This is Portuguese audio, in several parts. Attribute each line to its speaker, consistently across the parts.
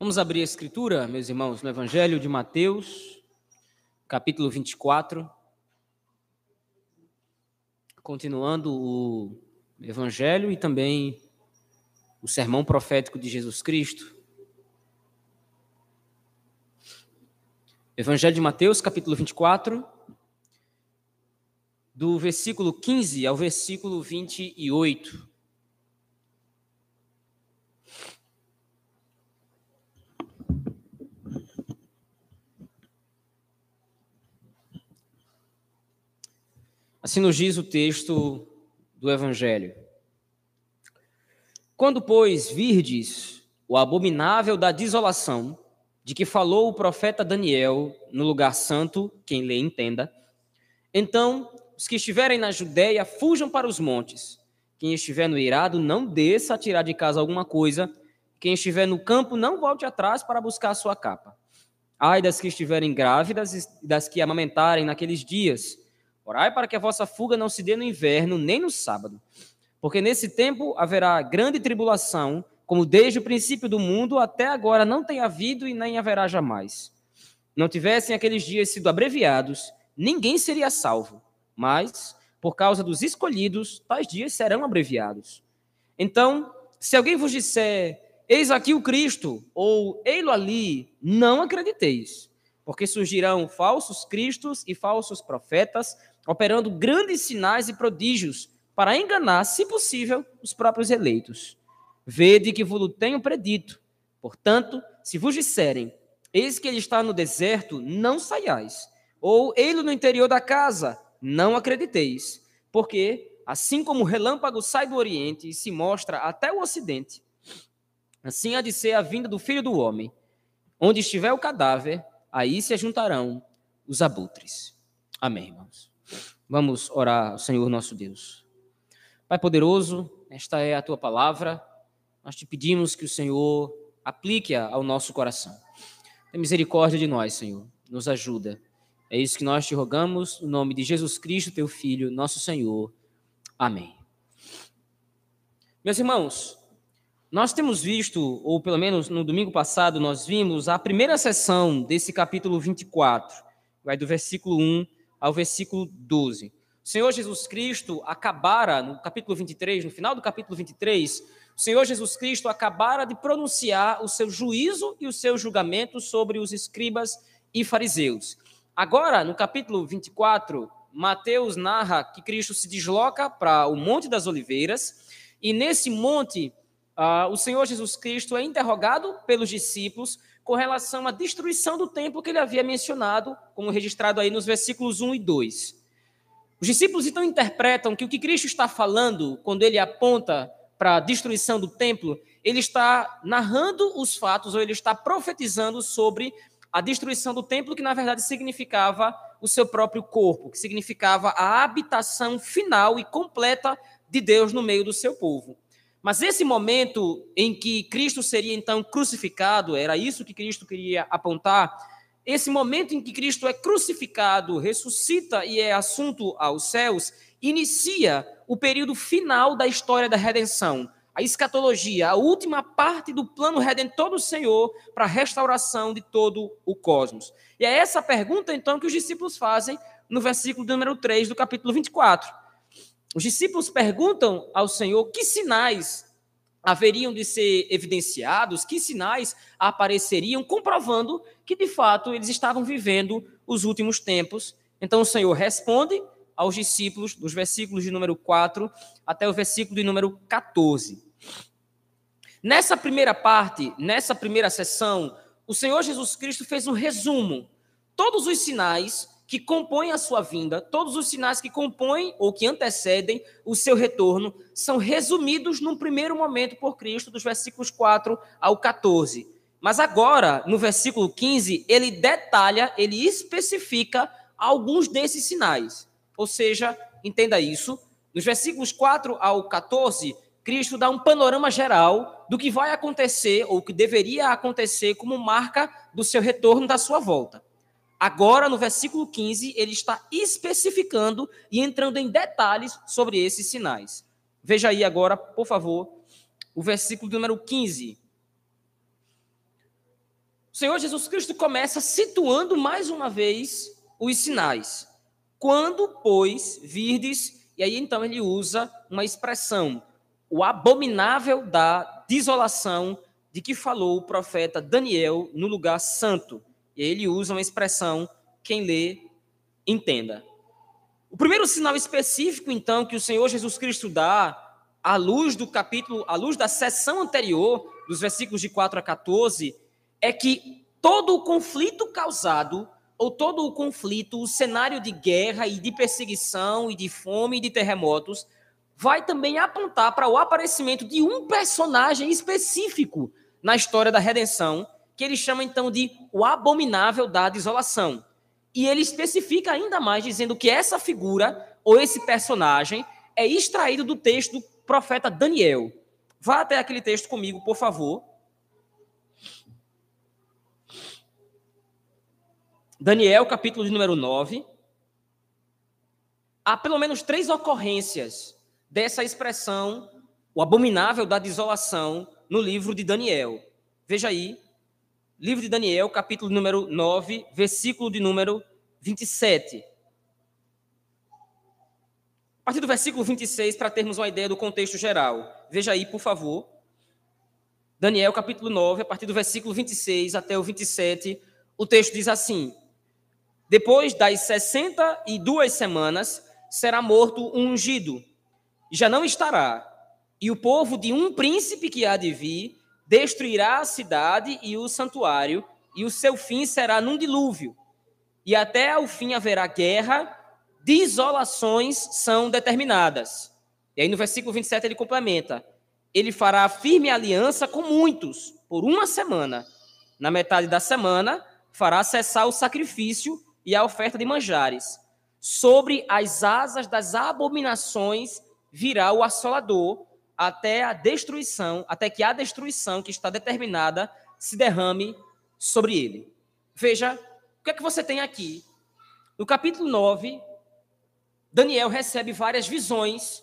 Speaker 1: Vamos abrir a escritura, meus irmãos, no Evangelho de Mateus, capítulo 24. Continuando o Evangelho e também o sermão profético de Jesus Cristo. Evangelho de Mateus, capítulo 24, do versículo 15 ao versículo 28. Assim nos diz o texto do Evangelho. Quando, pois, virdes o abominável da desolação, de que falou o profeta Daniel no lugar santo, quem lê entenda, então os que estiverem na Judéia fujam para os montes. Quem estiver no irado, não desça a tirar de casa alguma coisa. Quem estiver no campo, não volte atrás para buscar a sua capa. Ai das que estiverem grávidas e das que amamentarem naqueles dias Orai para que a vossa fuga não se dê no inverno, nem no sábado. Porque nesse tempo haverá grande tribulação, como desde o princípio do mundo até agora não tem havido e nem haverá jamais. Não tivessem aqueles dias sido abreviados, ninguém seria salvo. Mas, por causa dos escolhidos, tais dias serão abreviados. Então, se alguém vos disser, eis aqui o Cristo, ou ei-lo ali, não acrediteis, porque surgirão falsos cristos e falsos profetas, operando grandes sinais e prodígios para enganar, se possível, os próprios eleitos. Vede que vos tenho predito. Portanto, se vos disserem, eis que ele está no deserto, não saiais. Ou ele no interior da casa, não acrediteis. Porque, assim como o relâmpago sai do oriente e se mostra até o ocidente, assim há de ser a vinda do filho do homem. Onde estiver o cadáver, aí se ajuntarão os abutres. Amém, irmãos. Vamos orar ao Senhor nosso Deus. Pai poderoso, esta é a tua palavra. Nós te pedimos que o Senhor aplique-a ao nosso coração. Tem misericórdia de nós, Senhor. Nos ajuda. É isso que nós te rogamos, no nome de Jesus Cristo, teu Filho, nosso Senhor. Amém. Meus irmãos, nós temos visto, ou pelo menos no domingo passado, nós vimos a primeira sessão desse capítulo 24, vai do versículo 1 ao versículo 12. O Senhor Jesus Cristo acabara, no capítulo 23, no final do capítulo 23, o Senhor Jesus Cristo acabara de pronunciar o seu juízo e o seu julgamento sobre os escribas e fariseus. Agora, no capítulo 24, Mateus narra que Cristo se desloca para o Monte das Oliveiras, e nesse monte, uh, o Senhor Jesus Cristo é interrogado pelos discípulos com relação à destruição do templo que ele havia mencionado, como registrado aí nos versículos 1 e 2. Os discípulos então interpretam que o que Cristo está falando, quando ele aponta para a destruição do templo, ele está narrando os fatos, ou ele está profetizando sobre a destruição do templo, que na verdade significava o seu próprio corpo, que significava a habitação final e completa de Deus no meio do seu povo. Mas esse momento em que Cristo seria então crucificado, era isso que Cristo queria apontar. Esse momento em que Cristo é crucificado, ressuscita e é assunto aos céus, inicia o período final da história da redenção, a escatologia, a última parte do plano redentor do Senhor para a restauração de todo o cosmos. E é essa pergunta então que os discípulos fazem no versículo número 3 do capítulo 24. Os discípulos perguntam ao Senhor que sinais haveriam de ser evidenciados, que sinais apareceriam, comprovando que de fato eles estavam vivendo os últimos tempos. Então o Senhor responde aos discípulos, dos versículos de número 4 até o versículo de número 14. Nessa primeira parte, nessa primeira sessão, o Senhor Jesus Cristo fez um resumo. Todos os sinais que compõem a sua vinda, todos os sinais que compõem ou que antecedem o seu retorno, são resumidos num primeiro momento por Cristo, dos versículos 4 ao 14. Mas agora, no versículo 15, ele detalha, ele especifica alguns desses sinais. Ou seja, entenda isso, nos versículos 4 ao 14, Cristo dá um panorama geral do que vai acontecer ou que deveria acontecer como marca do seu retorno da sua volta. Agora, no versículo 15, ele está especificando e entrando em detalhes sobre esses sinais. Veja aí agora, por favor, o versículo número 15. Senhor Jesus Cristo começa situando mais uma vez os sinais. Quando, pois, virdes, e aí então ele usa uma expressão, o abominável da desolação de que falou o profeta Daniel no lugar santo. E ele usa uma expressão, quem lê, entenda. O primeiro sinal específico, então, que o Senhor Jesus Cristo dá, à luz do capítulo, à luz da sessão anterior, dos versículos de 4 a 14, é que todo o conflito causado ou todo o conflito, o cenário de guerra e de perseguição e de fome e de terremotos, vai também apontar para o aparecimento de um personagem específico na história da redenção, que ele chama então de o abominável da desolação. E ele especifica ainda mais, dizendo que essa figura, ou esse personagem, é extraído do texto do profeta Daniel. Vá até aquele texto comigo, por favor. Daniel, capítulo de número 9. Há pelo menos três ocorrências dessa expressão, o abominável da desolação, no livro de Daniel. Veja aí, livro de Daniel, capítulo número 9, versículo de número 27. A partir do versículo 26, para termos uma ideia do contexto geral. Veja aí, por favor. Daniel, capítulo 9, a partir do versículo 26 até o 27, o texto diz assim: depois das sessenta e duas semanas, será morto um ungido, já não estará. E o povo de um príncipe que há de vir destruirá a cidade e o santuário, e o seu fim será num dilúvio. E até ao fim haverá guerra, desolações são determinadas. E aí no versículo 27 ele complementa: Ele fará firme aliança com muitos por uma semana. Na metade da semana, fará cessar o sacrifício e a oferta de manjares. Sobre as asas das abominações virá o assolador, até a destruição, até que a destruição que está determinada se derrame sobre ele. Veja, o que é que você tem aqui? No capítulo 9, Daniel recebe várias visões,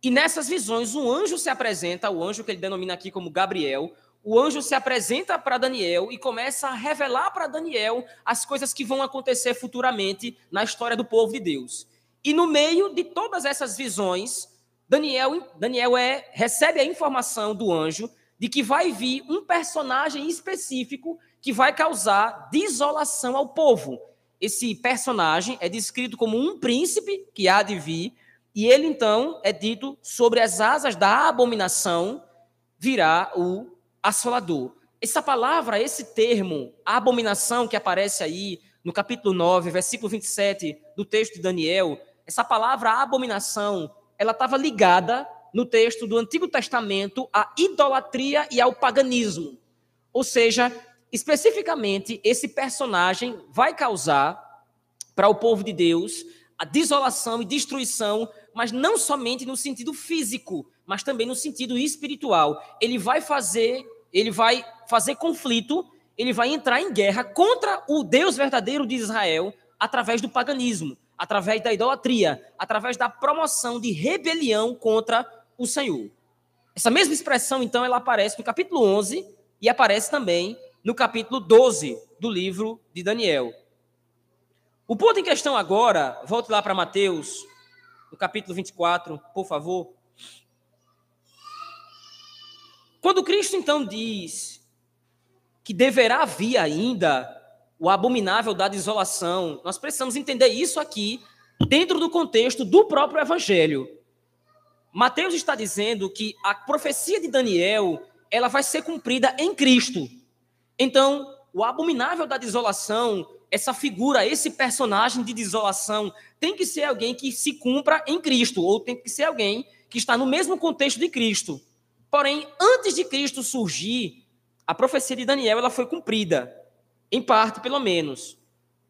Speaker 1: e nessas visões um anjo se apresenta, o anjo que ele denomina aqui como Gabriel, o anjo se apresenta para Daniel e começa a revelar para Daniel as coisas que vão acontecer futuramente na história do povo de Deus. E no meio de todas essas visões, Daniel, Daniel é, recebe a informação do anjo de que vai vir um personagem específico que vai causar desolação ao povo. Esse personagem é descrito como um príncipe que há de vir, e ele então é dito sobre as asas da abominação virá o assolador. Essa palavra, esse termo, abominação que aparece aí no capítulo 9, versículo 27 do texto de Daniel, essa palavra abominação, ela estava ligada no texto do Antigo Testamento à idolatria e ao paganismo. Ou seja, especificamente, esse personagem vai causar para o povo de Deus a desolação e destruição, mas não somente no sentido físico, mas também no sentido espiritual. Ele vai fazer ele vai fazer conflito, ele vai entrar em guerra contra o Deus verdadeiro de Israel através do paganismo, através da idolatria, através da promoção de rebelião contra o Senhor. Essa mesma expressão, então, ela aparece no capítulo 11 e aparece também no capítulo 12 do livro de Daniel. O ponto em questão agora, volte lá para Mateus, no capítulo 24, por favor. Quando Cristo então diz que deverá vir ainda o abominável da desolação, nós precisamos entender isso aqui dentro do contexto do próprio evangelho. Mateus está dizendo que a profecia de Daniel, ela vai ser cumprida em Cristo. Então, o abominável da desolação, essa figura, esse personagem de desolação, tem que ser alguém que se cumpra em Cristo, ou tem que ser alguém que está no mesmo contexto de Cristo. Porém, antes de Cristo surgir, a profecia de Daniel ela foi cumprida, em parte, pelo menos.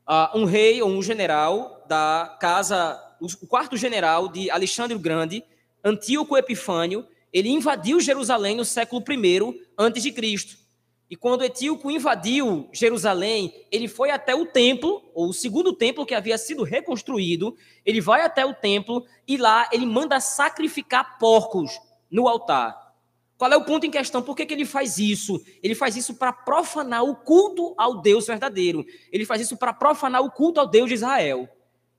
Speaker 1: Uh, um rei ou um general da casa, o quarto general de Alexandre o Grande, Antíoco Epifânio, ele invadiu Jerusalém no século I antes de Cristo. E quando Etíoco invadiu Jerusalém, ele foi até o templo, ou o segundo templo que havia sido reconstruído, ele vai até o templo e lá ele manda sacrificar porcos no altar. Qual é o ponto em questão? Por que, que ele faz isso? Ele faz isso para profanar o culto ao Deus verdadeiro. Ele faz isso para profanar o culto ao Deus de Israel.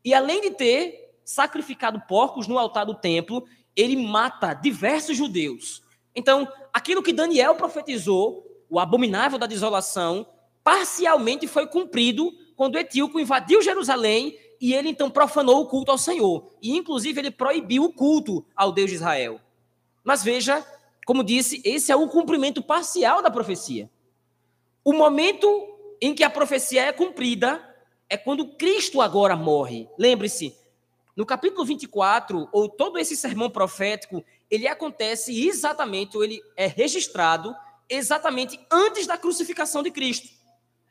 Speaker 1: E além de ter sacrificado porcos no altar do templo, ele mata diversos judeus. Então, aquilo que Daniel profetizou, o abominável da desolação, parcialmente foi cumprido quando Etíoco invadiu Jerusalém e ele então profanou o culto ao Senhor. E inclusive ele proibiu o culto ao Deus de Israel. Mas veja como disse, esse é o cumprimento parcial da profecia. O momento em que a profecia é cumprida é quando Cristo agora morre. Lembre-se, no capítulo 24, ou todo esse sermão profético, ele acontece exatamente, ou ele é registrado exatamente antes da crucificação de Cristo.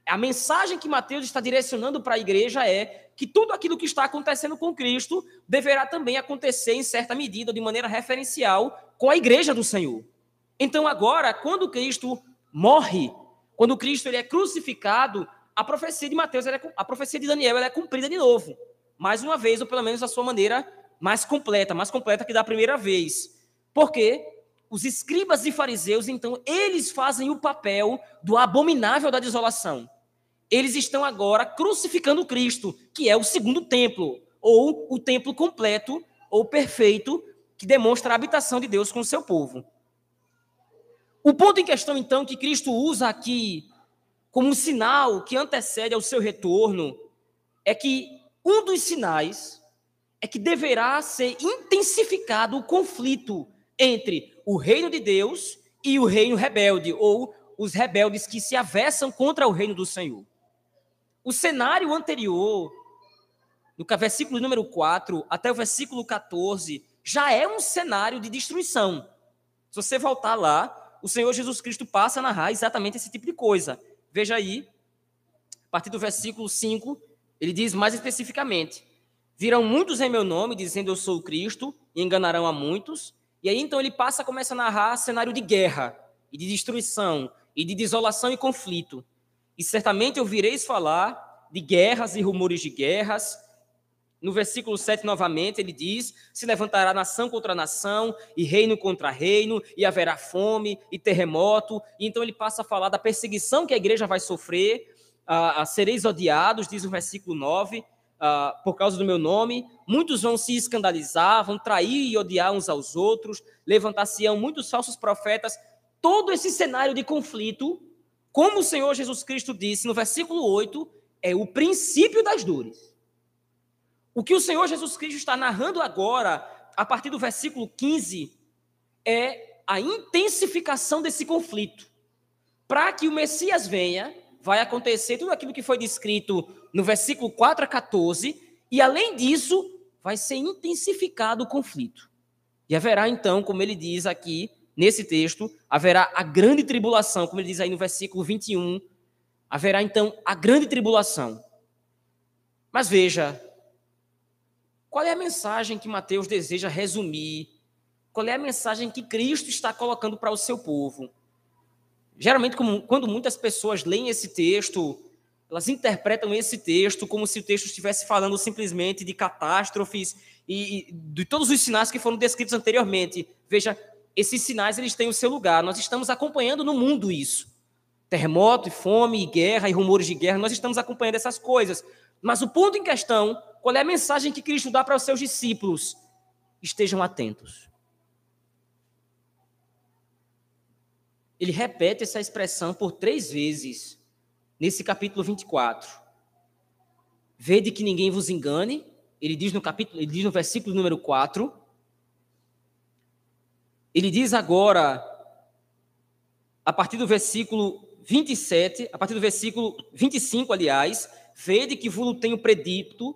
Speaker 1: A mensagem que Mateus está direcionando para a igreja é que tudo aquilo que está acontecendo com Cristo deverá também acontecer em certa medida, de maneira referencial, com a igreja do Senhor. Então agora, quando Cristo morre, quando Cristo ele é crucificado, a profecia de Mateus, é, a profecia de Daniel é cumprida de novo. Mais uma vez, ou pelo menos da sua maneira mais completa, mais completa que da primeira vez. Porque os escribas e fariseus, então, eles fazem o papel do abominável da desolação. Eles estão agora crucificando Cristo, que é o segundo templo, ou o templo completo, ou perfeito, que demonstra a habitação de Deus com o seu povo. O ponto em questão, então, que Cristo usa aqui como um sinal que antecede ao seu retorno é que um dos sinais é que deverá ser intensificado o conflito entre o reino de Deus e o reino rebelde, ou os rebeldes que se avessam contra o reino do Senhor. O cenário anterior, do versículo número 4 até o versículo 14, já é um cenário de destruição. Se você voltar lá, o Senhor Jesus Cristo passa a narrar exatamente esse tipo de coisa. Veja aí, a partir do versículo 5, ele diz mais especificamente: Virão muitos em meu nome, dizendo eu sou o Cristo, e enganarão a muitos. E aí então ele passa, começa a narrar cenário de guerra, e de destruição, e de desolação e conflito. E certamente ouvireis falar de guerras e rumores de guerras, no versículo 7, novamente, ele diz: Se levantará nação contra nação, e reino contra reino, e haverá fome e terremoto. E então ele passa a falar da perseguição que a igreja vai sofrer. Uh, uh, sereis odiados, diz o versículo 9, uh, por causa do meu nome. Muitos vão se escandalizar, vão trair e odiar uns aos outros, levantar-se-ão muitos falsos profetas. Todo esse cenário de conflito, como o Senhor Jesus Cristo disse no versículo 8, é o princípio das dores. O que o Senhor Jesus Cristo está narrando agora, a partir do versículo 15, é a intensificação desse conflito. Para que o Messias venha, vai acontecer tudo aquilo que foi descrito no versículo 4 a 14, e além disso, vai ser intensificado o conflito. E haverá então, como ele diz aqui nesse texto, haverá a grande tribulação, como ele diz aí no versículo 21, haverá então a grande tribulação. Mas veja, qual é a mensagem que Mateus deseja resumir? Qual é a mensagem que Cristo está colocando para o seu povo? Geralmente, quando muitas pessoas leem esse texto, elas interpretam esse texto como se o texto estivesse falando simplesmente de catástrofes e, de todos os sinais que foram descritos anteriormente. Veja, esses sinais eles têm o seu lugar. Nós estamos acompanhando no mundo isso. Terremoto, fome, guerra e rumores de guerra, nós estamos acompanhando essas coisas. Mas o ponto em questão qual é a mensagem que Cristo dá para os seus discípulos? Estejam atentos. Ele repete essa expressão por três vezes nesse capítulo 24. Vede que ninguém vos engane, ele diz no capítulo, ele diz no versículo número 4. Ele diz agora, a partir do versículo 27, a partir do versículo 25, aliás, vede que vos tenho predito,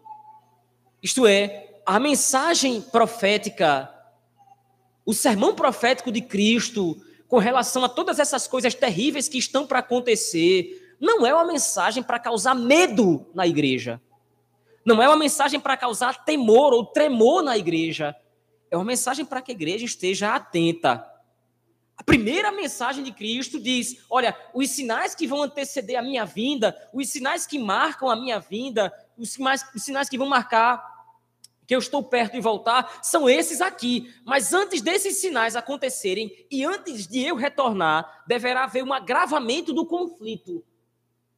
Speaker 1: isto é, a mensagem profética, o sermão profético de Cristo com relação a todas essas coisas terríveis que estão para acontecer, não é uma mensagem para causar medo na igreja. Não é uma mensagem para causar temor ou tremor na igreja. É uma mensagem para que a igreja esteja atenta. A primeira mensagem de Cristo diz: olha, os sinais que vão anteceder a minha vinda, os sinais que marcam a minha vinda, os sinais, os sinais que vão marcar que eu estou perto de voltar, são esses aqui. Mas antes desses sinais acontecerem e antes de eu retornar, deverá haver um agravamento do conflito,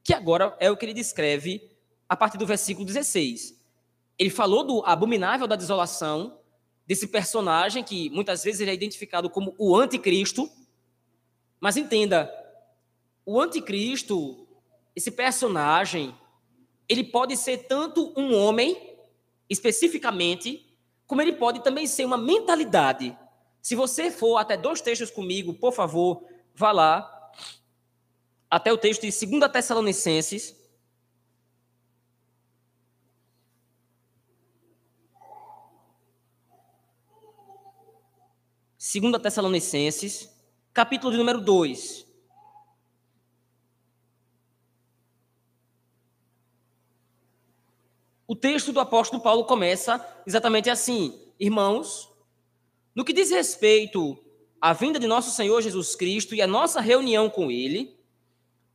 Speaker 1: que agora é o que ele descreve a partir do versículo 16. Ele falou do abominável da desolação, desse personagem que muitas vezes ele é identificado como o anticristo. Mas entenda, o anticristo, esse personagem, ele pode ser tanto um homem, especificamente, como ele pode também ser uma mentalidade. Se você for até dois textos comigo, por favor, vá lá, até o texto de 2 Tessalonicenses, Segunda Tessalonicenses, capítulo de número 2. O texto do apóstolo Paulo começa exatamente assim: Irmãos, no que diz respeito à vinda de nosso Senhor Jesus Cristo e à nossa reunião com Ele,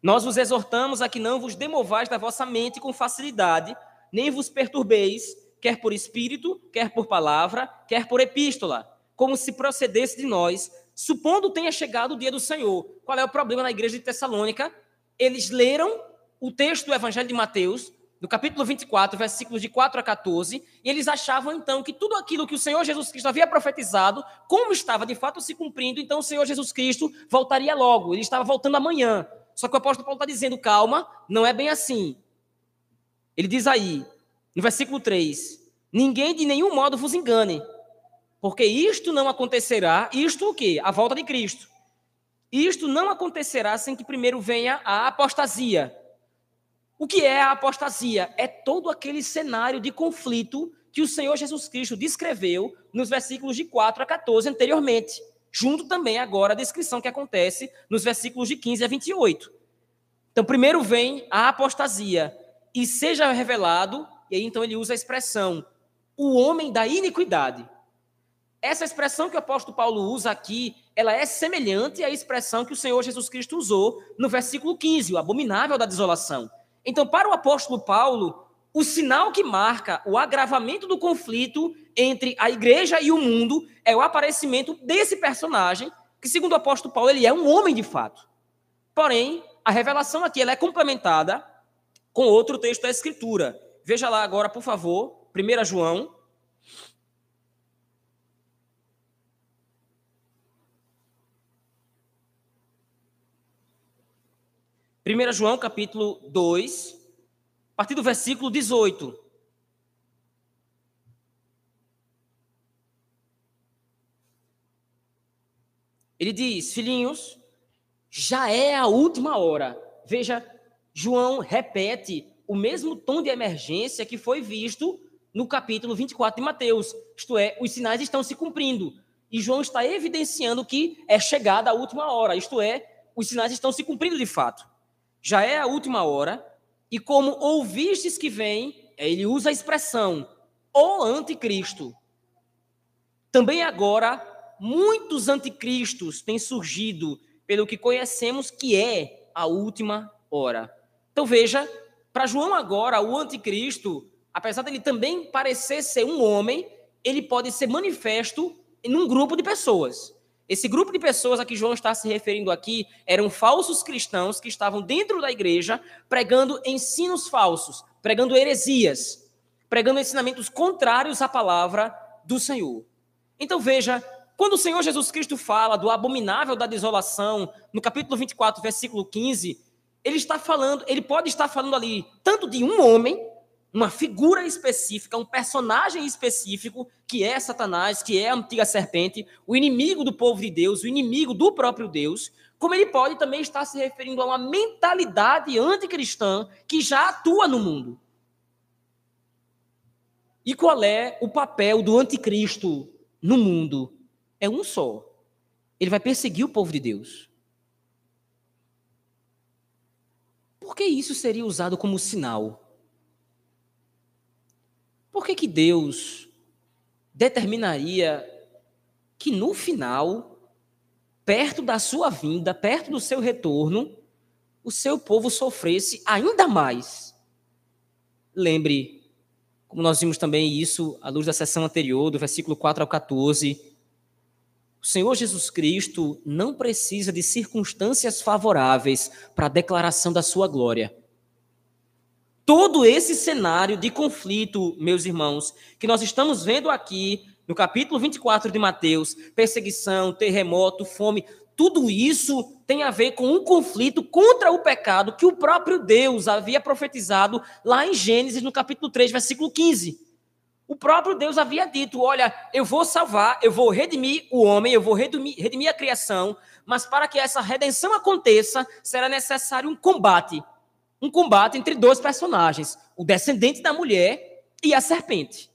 Speaker 1: nós vos exortamos a que não vos demovais da vossa mente com facilidade, nem vos perturbeis, quer por espírito, quer por palavra, quer por epístola, como se procedesse de nós, supondo tenha chegado o dia do Senhor. Qual é o problema na igreja de Tessalônica? Eles leram o texto do Evangelho de Mateus, no capítulo 24, versículos de 4 a 14, e eles achavam então que tudo aquilo que o Senhor Jesus Cristo havia profetizado, como estava de fato se cumprindo, então o Senhor Jesus Cristo voltaria logo, ele estava voltando amanhã. Só que o apóstolo Paulo está dizendo, calma, não é bem assim. Ele diz aí, no versículo 3, ninguém de nenhum modo vos engane, porque isto não acontecerá, isto o quê? A volta de Cristo. Isto não acontecerá sem que primeiro venha a apostasia. O que é a apostasia? É todo aquele cenário de conflito que o Senhor Jesus Cristo descreveu nos versículos de 4 a 14 anteriormente, junto também agora a descrição que acontece nos versículos de 15 a 28. Então, primeiro vem a apostasia e seja revelado, e aí então ele usa a expressão o homem da iniquidade. Essa expressão que o apóstolo Paulo usa aqui, ela é semelhante à expressão que o Senhor Jesus Cristo usou no versículo 15, o abominável da desolação. Então, para o apóstolo Paulo, o sinal que marca o agravamento do conflito entre a igreja e o mundo é o aparecimento desse personagem, que, segundo o apóstolo Paulo, ele é um homem de fato. Porém, a revelação aqui ela é complementada com outro texto da Escritura. Veja lá agora, por favor, 1 João. Primeira João, capítulo 2, a partir do versículo 18. Ele diz: Filhinhos, já é a última hora. Veja, João repete o mesmo tom de emergência que foi visto no capítulo 24 de Mateus. Isto é, os sinais estão se cumprindo. E João está evidenciando que é chegada a última hora. Isto é, os sinais estão se cumprindo de fato. Já é a última hora e como ouvistes que vem, ele usa a expressão o anticristo. Também agora, muitos anticristos têm surgido pelo que conhecemos que é a última hora. Então veja, para João agora, o anticristo, apesar dele também parecer ser um homem, ele pode ser manifesto em um grupo de pessoas. Esse grupo de pessoas a que João está se referindo aqui eram falsos cristãos que estavam dentro da igreja pregando ensinos falsos, pregando heresias, pregando ensinamentos contrários à palavra do Senhor. Então veja, quando o Senhor Jesus Cristo fala do abominável da desolação, no capítulo 24, versículo 15, ele está falando, ele pode estar falando ali tanto de um homem uma figura específica, um personagem específico, que é Satanás, que é a antiga serpente, o inimigo do povo de Deus, o inimigo do próprio Deus, como ele pode também estar se referindo a uma mentalidade anticristã que já atua no mundo. E qual é o papel do anticristo no mundo? É um só. Ele vai perseguir o povo de Deus. Por que isso seria usado como sinal? Por que, que Deus determinaria que no final, perto da sua vinda, perto do seu retorno, o seu povo sofresse ainda mais? Lembre, como nós vimos também isso à luz da sessão anterior, do versículo 4 ao 14, o Senhor Jesus Cristo não precisa de circunstâncias favoráveis para a declaração da sua glória. Todo esse cenário de conflito, meus irmãos, que nós estamos vendo aqui no capítulo 24 de Mateus, perseguição, terremoto, fome, tudo isso tem a ver com um conflito contra o pecado que o próprio Deus havia profetizado lá em Gênesis, no capítulo 3, versículo 15. O próprio Deus havia dito: Olha, eu vou salvar, eu vou redimir o homem, eu vou redimir, redimir a criação, mas para que essa redenção aconteça, será necessário um combate. Um combate entre dois personagens: o descendente da mulher e a serpente.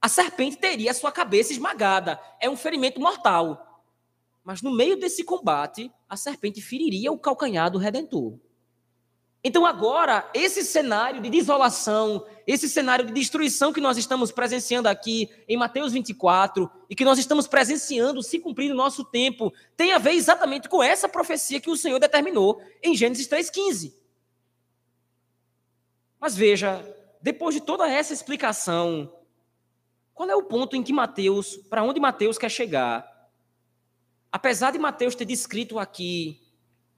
Speaker 1: A serpente teria sua cabeça esmagada, é um ferimento mortal. Mas no meio desse combate, a serpente feriria o calcanhar do redentor. Então, agora, esse cenário de desolação, esse cenário de destruição que nós estamos presenciando aqui em Mateus 24 e que nós estamos presenciando se cumprir no nosso tempo, tem a ver exatamente com essa profecia que o Senhor determinou em Gênesis 3,15. Mas veja, depois de toda essa explicação, qual é o ponto em que Mateus, para onde Mateus quer chegar? Apesar de Mateus ter descrito aqui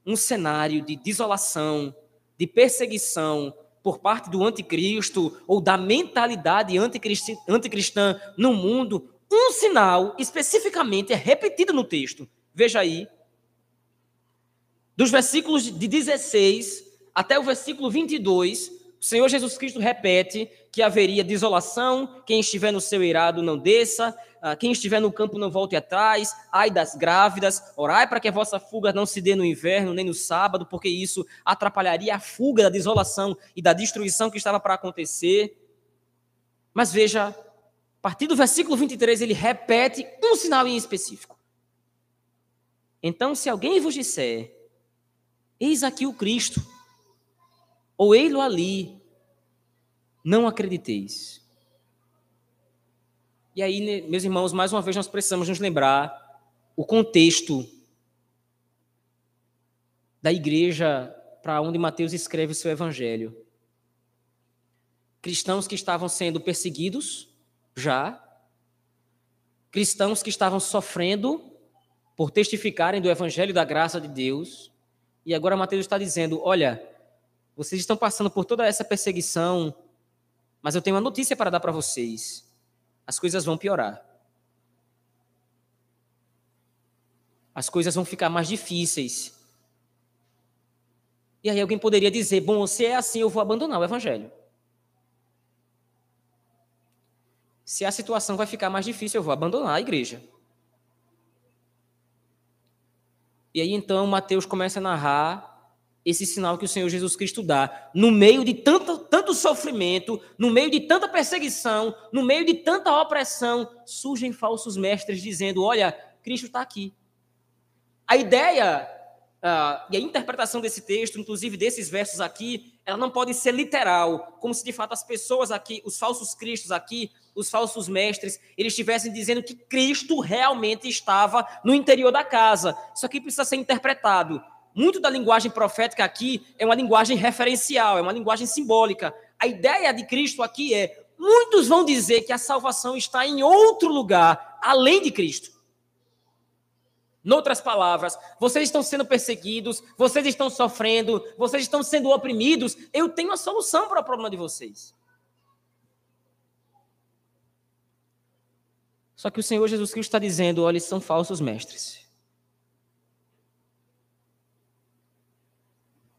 Speaker 1: um cenário de desolação, de perseguição por parte do anticristo ou da mentalidade anticristã no mundo, um sinal especificamente é repetido no texto. Veja aí. Dos versículos de 16 até o versículo 22, o Senhor Jesus Cristo repete que haveria desolação, quem estiver no seu irado não desça, ah, quem estiver no campo não volte atrás, ai das grávidas, orai para que a vossa fuga não se dê no inverno nem no sábado, porque isso atrapalharia a fuga da desolação e da destruição que estava para acontecer. Mas veja, a partir do versículo 23, ele repete um sinal em específico. Então, se alguém vos disser, eis aqui o Cristo, ou ei-lo ali, não acrediteis. E aí, meus irmãos, mais uma vez nós precisamos nos lembrar o contexto da igreja para onde Mateus escreve o seu evangelho. Cristãos que estavam sendo perseguidos já, cristãos que estavam sofrendo por testificarem do evangelho da graça de Deus, e agora Mateus está dizendo: olha, vocês estão passando por toda essa perseguição, mas eu tenho uma notícia para dar para vocês as coisas vão piorar. As coisas vão ficar mais difíceis. E aí alguém poderia dizer: bom, se é assim, eu vou abandonar o evangelho. Se a situação vai ficar mais difícil, eu vou abandonar a igreja. E aí então Mateus começa a narrar esse sinal que o Senhor Jesus Cristo dá. No meio de tanto, tanto sofrimento, no meio de tanta perseguição, no meio de tanta opressão, surgem falsos mestres dizendo: Olha, Cristo está aqui. A ideia uh, e a interpretação desse texto, inclusive desses versos aqui, ela não pode ser literal, como se de fato as pessoas aqui, os falsos cristos aqui, os falsos mestres, eles estivessem dizendo que Cristo realmente estava no interior da casa. Isso aqui precisa ser interpretado muito da linguagem profética aqui é uma linguagem referencial, é uma linguagem simbólica. A ideia de Cristo aqui é: muitos vão dizer que a salvação está em outro lugar, além de Cristo. Noutras palavras, vocês estão sendo perseguidos, vocês estão sofrendo, vocês estão sendo oprimidos. Eu tenho a solução para o problema de vocês. Só que o Senhor Jesus Cristo está dizendo: olha, são falsos mestres.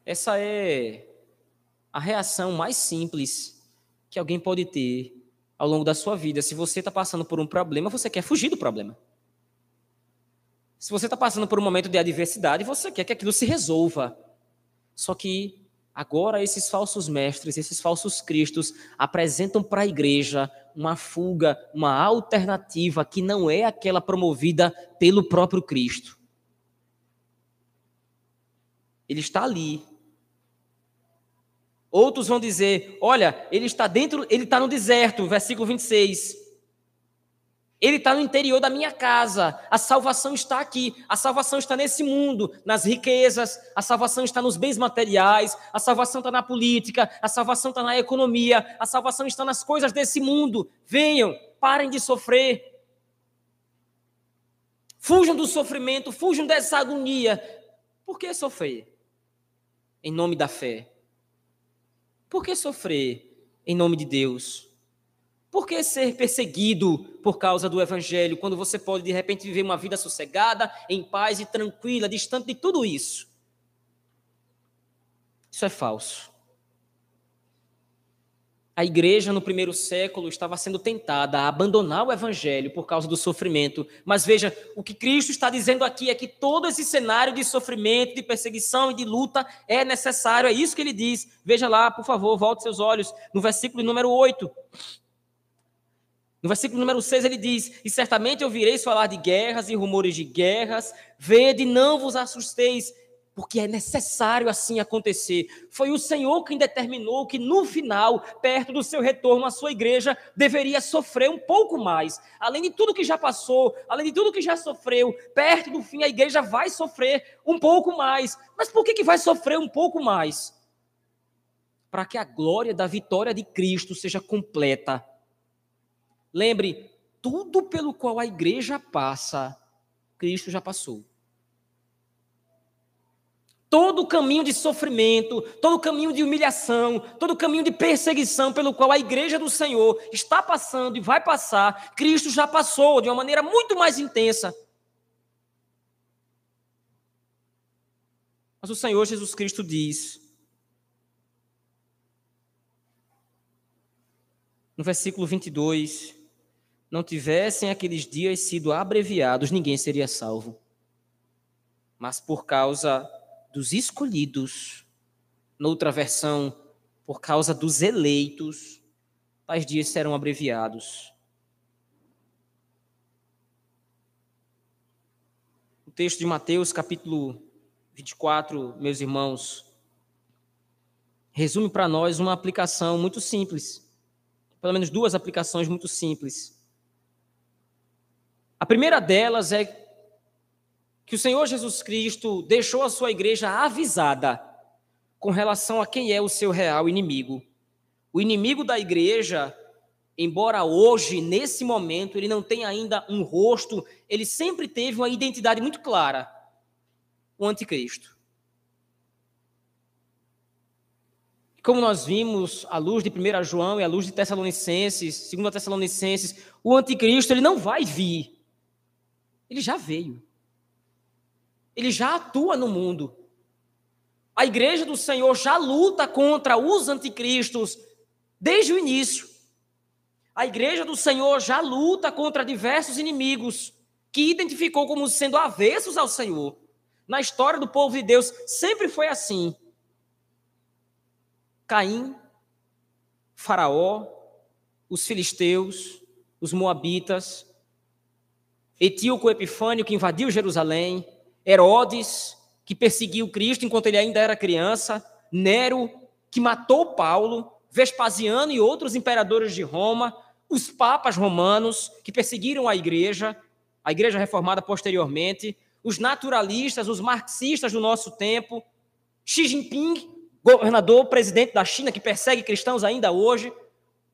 Speaker 1: Essa é a reação mais simples que alguém pode ter ao longo da sua vida. Se você está passando por um problema, você quer fugir do problema. Se você está passando por um momento de adversidade, você quer que aquilo se resolva. Só que agora esses falsos mestres, esses falsos cristos apresentam para a igreja uma fuga, uma alternativa que não é aquela promovida pelo próprio Cristo. Ele está ali, Outros vão dizer: olha, ele está dentro, ele está no deserto, versículo 26. Ele está no interior da minha casa. A salvação está aqui. A salvação está nesse mundo, nas riquezas. A salvação está nos bens materiais. A salvação está na política. A salvação está na economia. A salvação está nas coisas desse mundo. Venham, parem de sofrer. Fujam do sofrimento, fujam dessa agonia. Por que sofrer? Em nome da fé. Por que sofrer em nome de Deus? Por que ser perseguido por causa do evangelho, quando você pode de repente viver uma vida sossegada, em paz e tranquila, distante de tudo isso? Isso é falso. A igreja no primeiro século estava sendo tentada a abandonar o evangelho por causa do sofrimento. Mas veja, o que Cristo está dizendo aqui é que todo esse cenário de sofrimento, de perseguição e de luta é necessário. É isso que ele diz. Veja lá, por favor, volte seus olhos no versículo número 8. No versículo número 6 ele diz: E certamente ouvireis falar de guerras e rumores de guerras, vede, não vos assusteis, porque é necessário assim acontecer. Foi o Senhor quem determinou que no final, perto do seu retorno, a sua igreja deveria sofrer um pouco mais. Além de tudo que já passou, além de tudo que já sofreu, perto do fim a igreja vai sofrer um pouco mais. Mas por que, que vai sofrer um pouco mais? Para que a glória da vitória de Cristo seja completa Lembre, tudo pelo qual a igreja passa, Cristo já passou. Todo o caminho de sofrimento, todo o caminho de humilhação, todo o caminho de perseguição pelo qual a igreja do Senhor está passando e vai passar, Cristo já passou de uma maneira muito mais intensa. Mas o Senhor Jesus Cristo diz, no versículo 22, não tivessem aqueles dias sido abreviados, ninguém seria salvo. Mas por causa dos escolhidos, noutra versão, por causa dos eleitos, tais dias serão abreviados. O texto de Mateus, capítulo 24, meus irmãos, resume para nós uma aplicação muito simples. Pelo menos duas aplicações muito simples a primeira delas é que o Senhor Jesus Cristo deixou a sua igreja avisada com relação a quem é o seu real inimigo. O inimigo da igreja, embora hoje, nesse momento, ele não tenha ainda um rosto, ele sempre teve uma identidade muito clara: o anticristo. Como nós vimos, à luz de 1 João e à luz de Tessalonicenses, 2 Tessalonicenses, o anticristo ele não vai vir ele já veio. Ele já atua no mundo. A igreja do Senhor já luta contra os anticristos desde o início. A igreja do Senhor já luta contra diversos inimigos que identificou como sendo avessos ao Senhor. Na história do povo de Deus sempre foi assim. Caim, Faraó, os filisteus, os moabitas, Etíoco Epifânio, que invadiu Jerusalém, Herodes, que perseguiu Cristo enquanto ele ainda era criança, Nero, que matou Paulo, Vespasiano e outros imperadores de Roma, os papas romanos, que perseguiram a igreja, a igreja reformada posteriormente, os naturalistas, os marxistas do nosso tempo, Xi Jinping, governador, presidente da China, que persegue cristãos ainda hoje,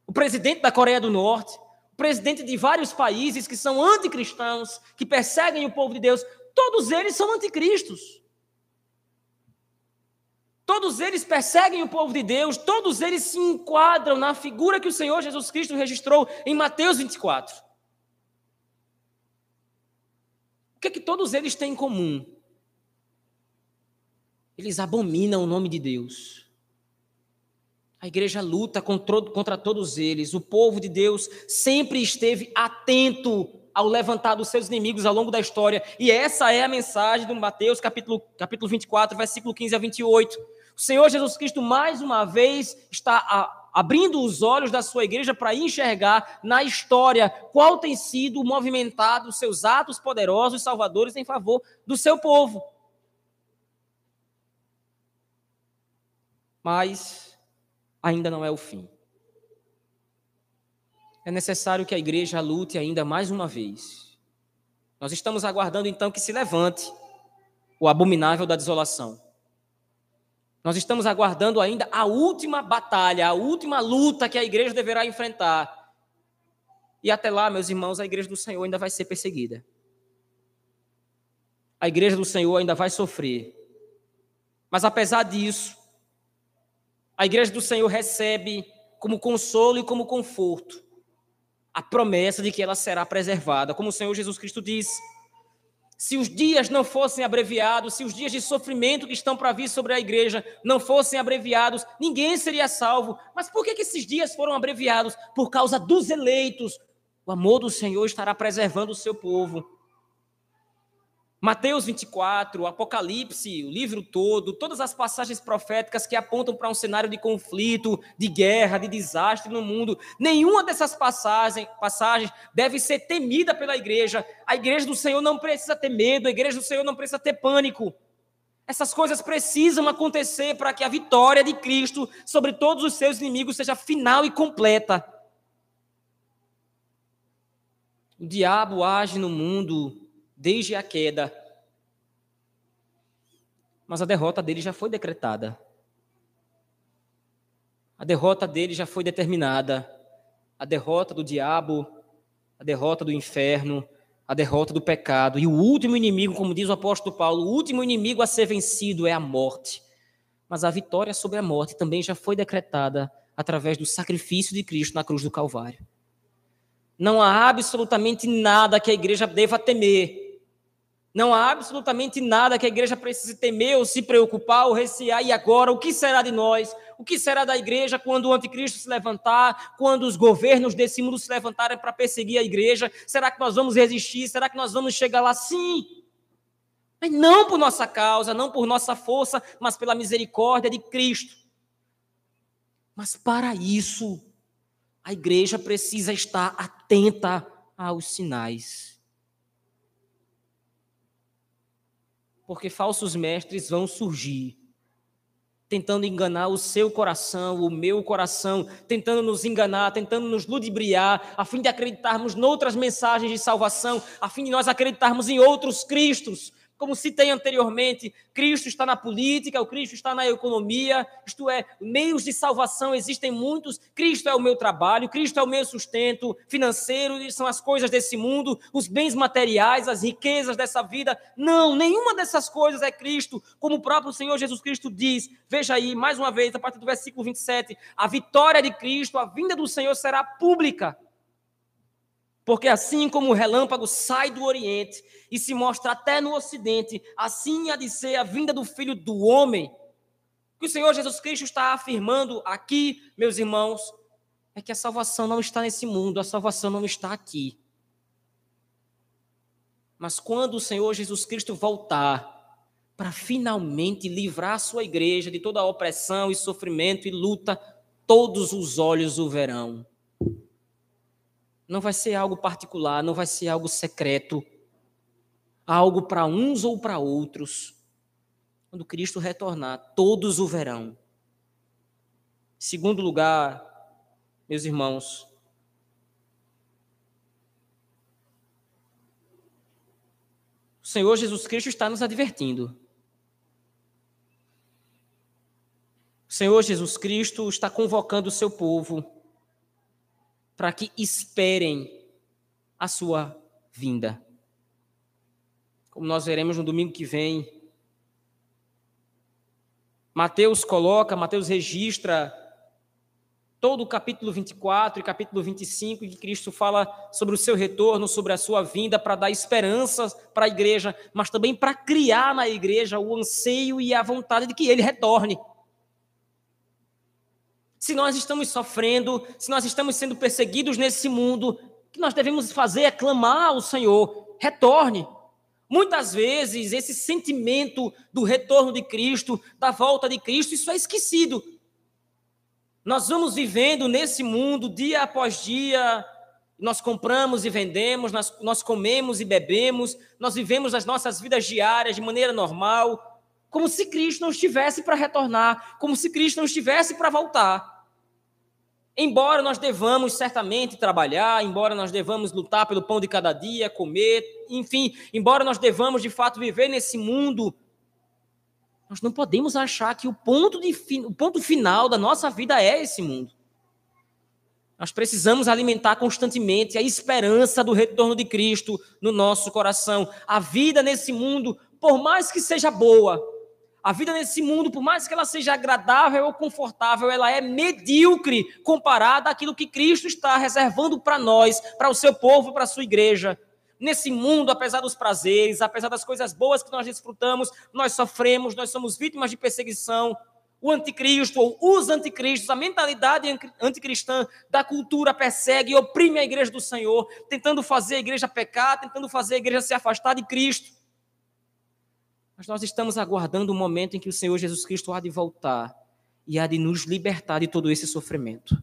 Speaker 1: o presidente da Coreia do Norte, presidente de vários países que são anticristãos, que perseguem o povo de Deus, todos eles são anticristos. Todos eles perseguem o povo de Deus, todos eles se enquadram na figura que o Senhor Jesus Cristo registrou em Mateus 24. O que é que todos eles têm em comum? Eles abominam o nome de Deus. A igreja luta contra todos eles. O povo de Deus sempre esteve atento ao levantar dos seus inimigos ao longo da história. E essa é a mensagem de Mateus, capítulo, capítulo 24, versículo 15 a 28. O Senhor Jesus Cristo, mais uma vez, está a, abrindo os olhos da sua igreja para enxergar na história qual tem sido movimentado os seus atos poderosos e salvadores em favor do seu povo. Mas ainda não é o fim. É necessário que a igreja lute ainda mais uma vez. Nós estamos aguardando então que se levante o abominável da desolação. Nós estamos aguardando ainda a última batalha, a última luta que a igreja deverá enfrentar. E até lá, meus irmãos, a igreja do Senhor ainda vai ser perseguida. A igreja do Senhor ainda vai sofrer. Mas apesar disso, a igreja do Senhor recebe como consolo e como conforto a promessa de que ela será preservada, como o Senhor Jesus Cristo disse. Se os dias não fossem abreviados, se os dias de sofrimento que estão para vir sobre a igreja não fossem abreviados, ninguém seria salvo. Mas por que, que esses dias foram abreviados? Por causa dos eleitos. O amor do Senhor estará preservando o seu povo. Mateus 24, Apocalipse, o livro todo, todas as passagens proféticas que apontam para um cenário de conflito, de guerra, de desastre no mundo, nenhuma dessas passagens, passagens deve ser temida pela igreja. A igreja do Senhor não precisa ter medo, a igreja do Senhor não precisa ter pânico. Essas coisas precisam acontecer para que a vitória de Cristo sobre todos os seus inimigos seja final e completa. O diabo age no mundo desde a queda. Mas a derrota dele já foi decretada. A derrota dele já foi determinada. A derrota do diabo, a derrota do inferno, a derrota do pecado. E o último inimigo, como diz o apóstolo Paulo, o último inimigo a ser vencido é a morte. Mas a vitória sobre a morte também já foi decretada através do sacrifício de Cristo na cruz do Calvário. Não há absolutamente nada que a igreja deva temer não há absolutamente nada que a igreja precise temer ou se preocupar ou recear. E agora, o que será de nós? O que será da igreja quando o anticristo se levantar? Quando os governos desse mundo se levantarem para perseguir a igreja? Será que nós vamos resistir? Será que nós vamos chegar lá? Sim. Mas não por nossa causa, não por nossa força, mas pela misericórdia de Cristo. Mas para isso, a igreja precisa estar atenta aos sinais. Porque falsos mestres vão surgir, tentando enganar o seu coração, o meu coração, tentando nos enganar, tentando nos ludibriar, a fim de acreditarmos noutras mensagens de salvação, a fim de nós acreditarmos em outros Cristos, como citei anteriormente, Cristo está na política, o Cristo está na economia, isto é, meios de salvação existem muitos. Cristo é o meu trabalho, Cristo é o meu sustento financeiro, são as coisas desse mundo, os bens materiais, as riquezas dessa vida. Não, nenhuma dessas coisas é Cristo, como o próprio Senhor Jesus Cristo diz. Veja aí, mais uma vez, a partir do versículo 27, a vitória de Cristo, a vinda do Senhor será pública. Porque assim como o relâmpago sai do Oriente e se mostra até no Ocidente, assim há de ser a vinda do Filho do Homem. O que o Senhor Jesus Cristo está afirmando aqui, meus irmãos, é que a salvação não está nesse mundo, a salvação não está aqui. Mas quando o Senhor Jesus Cristo voltar para finalmente livrar a sua igreja de toda a opressão e sofrimento e luta, todos os olhos o verão. Não vai ser algo particular, não vai ser algo secreto, algo para uns ou para outros. Quando Cristo retornar, todos o verão. Segundo lugar, meus irmãos, o Senhor Jesus Cristo está nos advertindo. O Senhor Jesus Cristo está convocando o seu povo para que esperem a sua vinda. Como nós veremos no domingo que vem, Mateus coloca, Mateus registra todo o capítulo 24 e capítulo 25, que Cristo fala sobre o seu retorno, sobre a sua vinda, para dar esperanças para a igreja, mas também para criar na igreja o anseio e a vontade de que ele retorne se nós estamos sofrendo, se nós estamos sendo perseguidos nesse mundo, o que nós devemos fazer é clamar ao Senhor, retorne. Muitas vezes esse sentimento do retorno de Cristo, da volta de Cristo, isso é esquecido. Nós vamos vivendo nesse mundo dia após dia, nós compramos e vendemos, nós, nós comemos e bebemos, nós vivemos as nossas vidas diárias de maneira normal, como se Cristo não estivesse para retornar, como se Cristo não estivesse para voltar. Embora nós devamos certamente trabalhar, embora nós devamos lutar pelo pão de cada dia, comer, enfim, embora nós devamos de fato viver nesse mundo, nós não podemos achar que o ponto, de, o ponto final da nossa vida é esse mundo. Nós precisamos alimentar constantemente a esperança do retorno de Cristo no nosso coração. A vida nesse mundo, por mais que seja boa, a vida nesse mundo, por mais que ela seja agradável ou confortável, ela é medíocre comparada àquilo que Cristo está reservando para nós, para o seu povo, para a sua igreja. Nesse mundo, apesar dos prazeres, apesar das coisas boas que nós desfrutamos, nós sofremos, nós somos vítimas de perseguição. O anticristo, ou os anticristos, a mentalidade anticristã da cultura persegue e oprime a igreja do Senhor, tentando fazer a igreja pecar, tentando fazer a igreja se afastar de Cristo. Mas nós estamos aguardando o momento em que o Senhor Jesus Cristo há de voltar e há de nos libertar de todo esse sofrimento.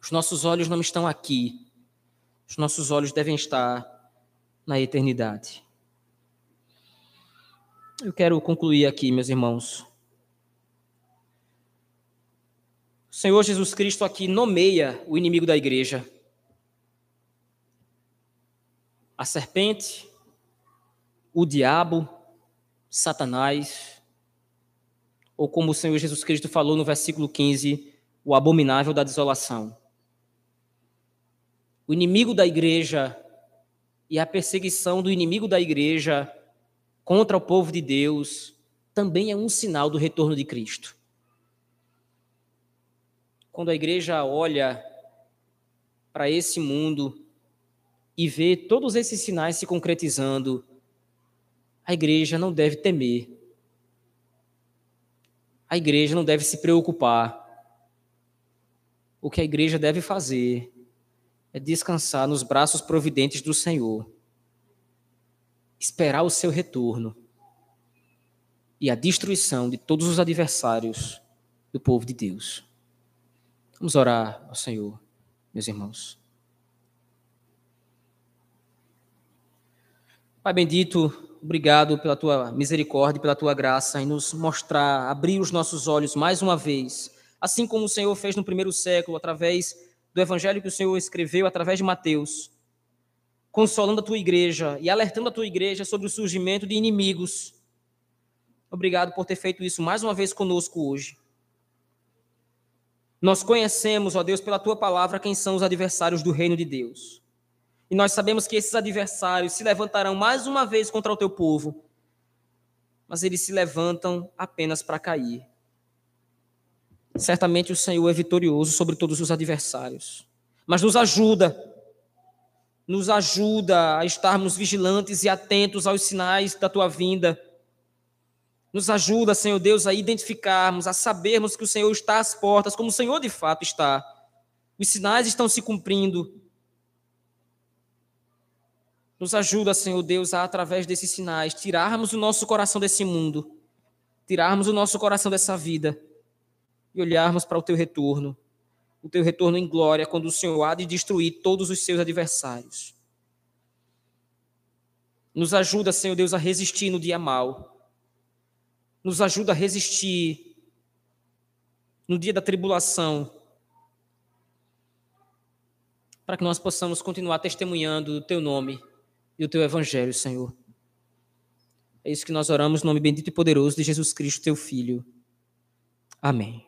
Speaker 1: Os nossos olhos não estão aqui, os nossos olhos devem estar na eternidade. Eu quero concluir aqui, meus irmãos. O Senhor Jesus Cristo aqui nomeia o inimigo da igreja. A serpente, o diabo, Satanás, ou como o Senhor Jesus Cristo falou no versículo 15, o abominável da desolação. O inimigo da igreja e a perseguição do inimigo da igreja contra o povo de Deus também é um sinal do retorno de Cristo. Quando a igreja olha para esse mundo e vê todos esses sinais se concretizando, a igreja não deve temer. A igreja não deve se preocupar. O que a igreja deve fazer é descansar nos braços providentes do Senhor, esperar o seu retorno e a destruição de todos os adversários do povo de Deus. Vamos orar ao Senhor, meus irmãos. Pai bendito, obrigado pela tua misericórdia, pela tua graça em nos mostrar, abrir os nossos olhos mais uma vez, assim como o Senhor fez no primeiro século, através do evangelho que o Senhor escreveu através de Mateus, consolando a tua igreja e alertando a tua igreja sobre o surgimento de inimigos. Obrigado por ter feito isso mais uma vez conosco hoje. Nós conhecemos, ó Deus, pela tua palavra, quem são os adversários do reino de Deus. E nós sabemos que esses adversários se levantarão mais uma vez contra o teu povo, mas eles se levantam apenas para cair. Certamente o Senhor é vitorioso sobre todos os adversários, mas nos ajuda, nos ajuda a estarmos vigilantes e atentos aos sinais da tua vinda. Nos ajuda, Senhor Deus, a identificarmos, a sabermos que o Senhor está às portas, como o Senhor de fato está. Os sinais estão se cumprindo nos ajuda, Senhor Deus, a, através desses sinais, tirarmos o nosso coração desse mundo, tirarmos o nosso coração dessa vida e olharmos para o teu retorno, o teu retorno em glória, quando o Senhor há de destruir todos os seus adversários. Nos ajuda, Senhor Deus, a resistir no dia mal. Nos ajuda a resistir no dia da tribulação, para que nós possamos continuar testemunhando o teu nome e o teu evangelho, Senhor. É isso que nós oramos no nome bendito e poderoso de Jesus Cristo, teu Filho. Amém.